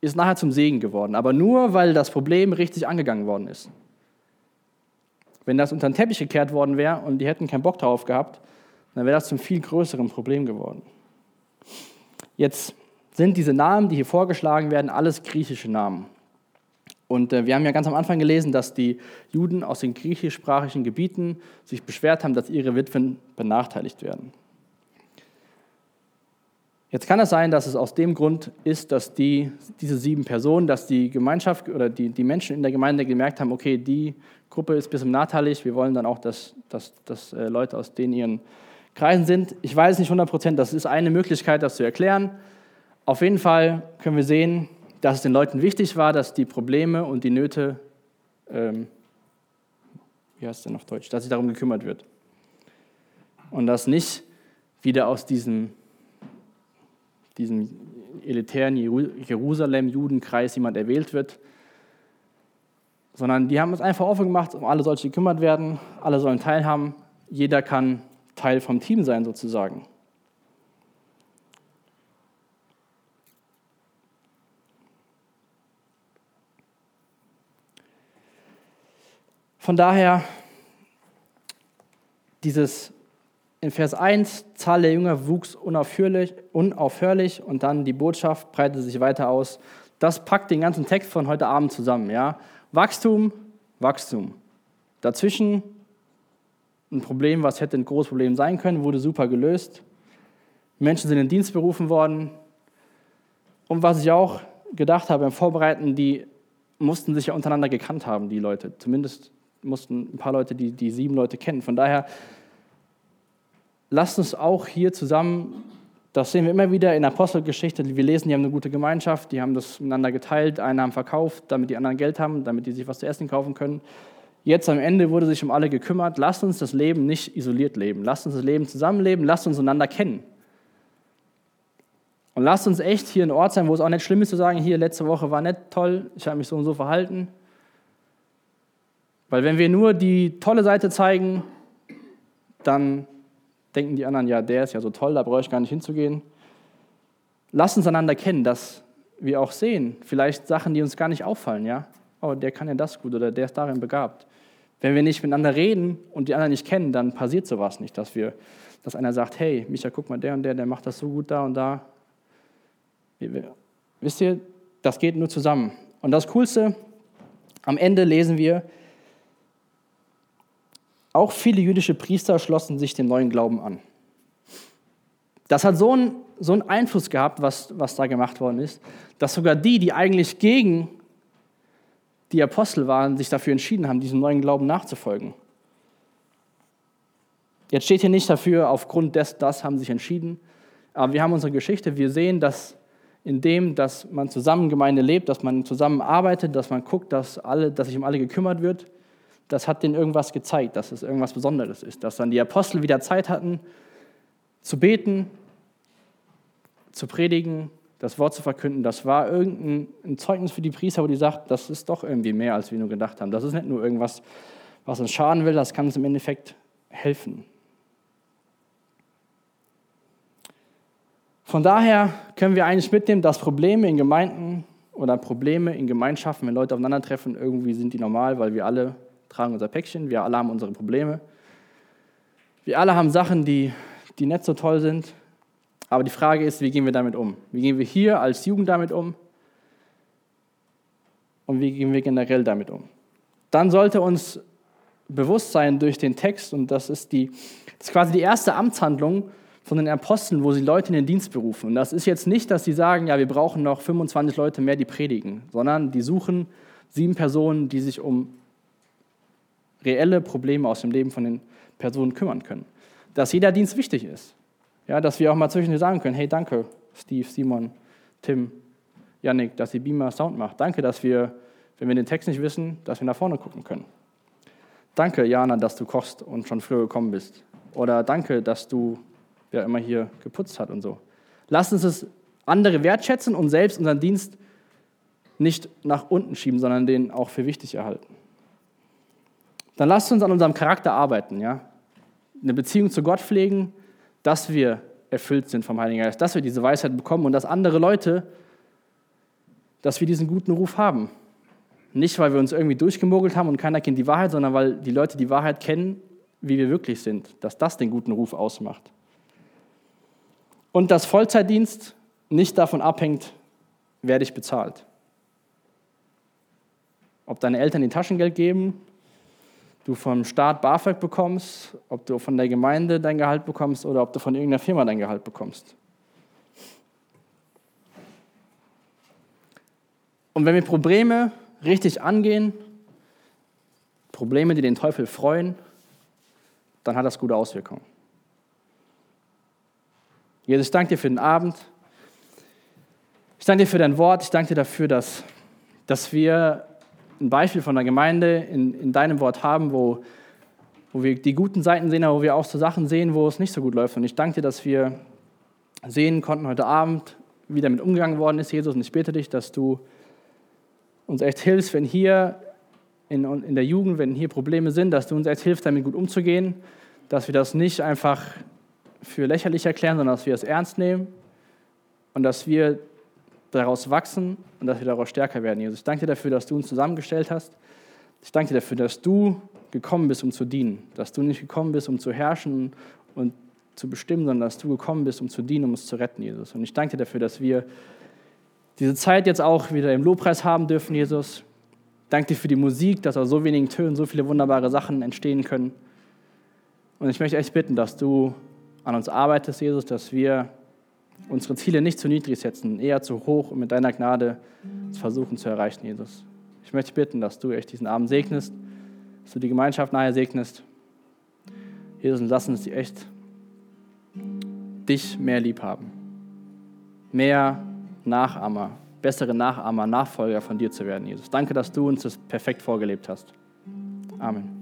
ist nachher zum Segen geworden, aber nur, weil das Problem richtig angegangen worden ist. Wenn das unter den Teppich gekehrt worden wäre und die hätten keinen Bock darauf gehabt, dann wäre das zum viel größeren Problem geworden. Jetzt sind diese Namen, die hier vorgeschlagen werden, alles griechische Namen. Und äh, wir haben ja ganz am Anfang gelesen, dass die Juden aus den griechischsprachigen Gebieten sich beschwert haben, dass ihre Witwen benachteiligt werden. Jetzt kann es sein, dass es aus dem Grund ist, dass die, diese sieben Personen, dass die Gemeinschaft oder die, die Menschen in der Gemeinde gemerkt haben, okay, die Gruppe ist ein bisschen nachteilig, wir wollen dann auch, dass, dass, dass äh, Leute aus denen ihren Kreisen sind. Ich weiß nicht 100 Prozent, das ist eine Möglichkeit, das zu erklären. Auf jeden Fall können wir sehen, dass es den Leuten wichtig war, dass die Probleme und die Nöte, ähm, wie heißt es denn auf Deutsch, dass sich darum gekümmert wird. Und dass nicht wieder aus diesem diesem elitären Jerusalem-Judenkreis jemand erwählt wird, sondern die haben es einfach offen gemacht, um alle solche gekümmert werden, alle sollen teilhaben, jeder kann Teil vom Team sein sozusagen. Von daher, dieses in Vers 1, Zahl der Jünger wuchs unaufhörlich, unaufhörlich und dann die Botschaft breitete sich weiter aus. Das packt den ganzen Text von heute Abend zusammen. Ja? Wachstum, Wachstum. Dazwischen ein Problem, was hätte ein großes Problem sein können, wurde super gelöst. Menschen sind in Dienst berufen worden. Und was ich auch gedacht habe beim Vorbereiten, die mussten sich ja untereinander gekannt haben, die Leute. Zumindest mussten ein paar Leute die, die sieben Leute kennen. Von daher lasst uns auch hier zusammen, das sehen wir immer wieder in Apostelgeschichte, wir lesen, die haben eine gute Gemeinschaft, die haben das miteinander geteilt, einen haben verkauft, damit die anderen Geld haben, damit die sich was zu essen kaufen können. Jetzt am Ende wurde sich um alle gekümmert. Lasst uns das Leben nicht isoliert leben. Lasst uns das Leben zusammenleben. Lasst uns einander kennen. Und lasst uns echt hier ein Ort sein, wo es auch nicht schlimm ist zu sagen, hier letzte Woche war nicht toll, ich habe mich so und so verhalten. Weil wenn wir nur die tolle Seite zeigen, dann denken die anderen, ja, der ist ja so toll, da brauche ich gar nicht hinzugehen. Lass uns einander kennen, dass wir auch sehen, vielleicht Sachen, die uns gar nicht auffallen, ja. Oh, der kann ja das gut oder der ist darin begabt. Wenn wir nicht miteinander reden und die anderen nicht kennen, dann passiert sowas nicht, dass wir, dass einer sagt, hey, Micha, guck mal, der und der, der macht das so gut da und da. Wisst ihr, das geht nur zusammen. Und das Coolste, am Ende lesen wir, auch viele jüdische Priester schlossen sich dem neuen Glauben an. Das hat so einen, so einen Einfluss gehabt, was, was da gemacht worden ist, dass sogar die, die eigentlich gegen die Apostel waren, sich dafür entschieden haben, diesem neuen Glauben nachzufolgen. Jetzt steht hier nicht dafür, aufgrund des, das haben sich entschieden, aber wir haben unsere Geschichte, wir sehen, dass in dem, dass man zusammen Gemeinde lebt, dass man zusammen arbeitet, dass man guckt, dass, alle, dass sich um alle gekümmert wird, das hat denen irgendwas gezeigt, dass es irgendwas Besonderes ist. Dass dann die Apostel wieder Zeit hatten, zu beten, zu predigen, das Wort zu verkünden. Das war irgendein Zeugnis für die Priester, wo die sagt, das ist doch irgendwie mehr, als wir nur gedacht haben. Das ist nicht nur irgendwas, was uns schaden will, das kann uns im Endeffekt helfen. Von daher können wir eigentlich mitnehmen, dass Probleme in Gemeinden oder Probleme in Gemeinschaften, wenn Leute aufeinandertreffen, irgendwie sind die normal, weil wir alle tragen unser Päckchen, wir alle haben unsere Probleme. Wir alle haben Sachen, die, die nicht so toll sind. Aber die Frage ist, wie gehen wir damit um? Wie gehen wir hier als Jugend damit um? Und wie gehen wir generell damit um? Dann sollte uns bewusst sein durch den Text, und das ist, die, das ist quasi die erste Amtshandlung von den Aposteln, wo sie Leute in den Dienst berufen. Und das ist jetzt nicht, dass sie sagen, ja, wir brauchen noch 25 Leute mehr, die predigen, sondern die suchen sieben Personen, die sich um reelle Probleme aus dem Leben von den Personen kümmern können. Dass jeder Dienst wichtig ist. Ja, dass wir auch mal zwischendurch sagen können, hey, danke, Steve, Simon, Tim, Yannick, dass ihr Beamer Sound macht. Danke, dass wir, wenn wir den Text nicht wissen, dass wir nach vorne gucken können. Danke, Jana, dass du kochst und schon früher gekommen bist. Oder danke, dass du, wer immer hier geputzt hat und so. Lass uns es andere wertschätzen und selbst unseren Dienst nicht nach unten schieben, sondern den auch für wichtig erhalten. Dann lasst uns an unserem Charakter arbeiten, ja? Eine Beziehung zu Gott pflegen, dass wir erfüllt sind vom Heiligen Geist, dass wir diese Weisheit bekommen und dass andere Leute, dass wir diesen guten Ruf haben. Nicht, weil wir uns irgendwie durchgemogelt haben und keiner kennt die Wahrheit, sondern weil die Leute die Wahrheit kennen, wie wir wirklich sind, dass das den guten Ruf ausmacht. Und dass Vollzeitdienst nicht davon abhängt, wer dich bezahlt. Ob deine Eltern dir Taschengeld geben, du vom Staat BAföG bekommst, ob du von der Gemeinde dein Gehalt bekommst oder ob du von irgendeiner Firma dein Gehalt bekommst. Und wenn wir Probleme richtig angehen, Probleme, die den Teufel freuen, dann hat das gute Auswirkungen. Jesus, ich danke dir für den Abend. Ich danke dir für dein Wort. Ich danke dir dafür, dass, dass wir ein Beispiel von einer Gemeinde in, in deinem Wort haben, wo, wo wir die guten Seiten sehen, aber wo wir auch so Sachen sehen, wo es nicht so gut läuft. Und ich danke dir, dass wir sehen konnten heute Abend, wie damit umgegangen worden ist, Jesus. Und ich bitte dich, dass du uns echt hilfst, wenn hier in, in der Jugend, wenn hier Probleme sind, dass du uns echt hilfst, damit gut umzugehen, dass wir das nicht einfach für lächerlich erklären, sondern dass wir es ernst nehmen und dass wir daraus wachsen und dass wir daraus stärker werden. Jesus, ich danke dir dafür, dass du uns zusammengestellt hast. Ich danke dir dafür, dass du gekommen bist, um zu dienen. Dass du nicht gekommen bist, um zu herrschen und zu bestimmen, sondern dass du gekommen bist, um zu dienen, um uns zu retten, Jesus. Und ich danke dir dafür, dass wir diese Zeit jetzt auch wieder im Lobpreis haben dürfen, Jesus. Danke dir für die Musik, dass aus so wenigen Tönen so viele wunderbare Sachen entstehen können. Und ich möchte echt bitten, dass du an uns arbeitest, Jesus, dass wir unsere Ziele nicht zu niedrig setzen, eher zu hoch und mit deiner Gnade zu versuchen zu erreichen, Jesus. Ich möchte bitten, dass du echt diesen Abend segnest, dass du die Gemeinschaft nachher segnest. Jesus, und lass uns echt dich mehr lieb haben. Mehr Nachahmer, bessere Nachahmer, Nachfolger von dir zu werden, Jesus. Danke, dass du uns das perfekt vorgelebt hast. Amen.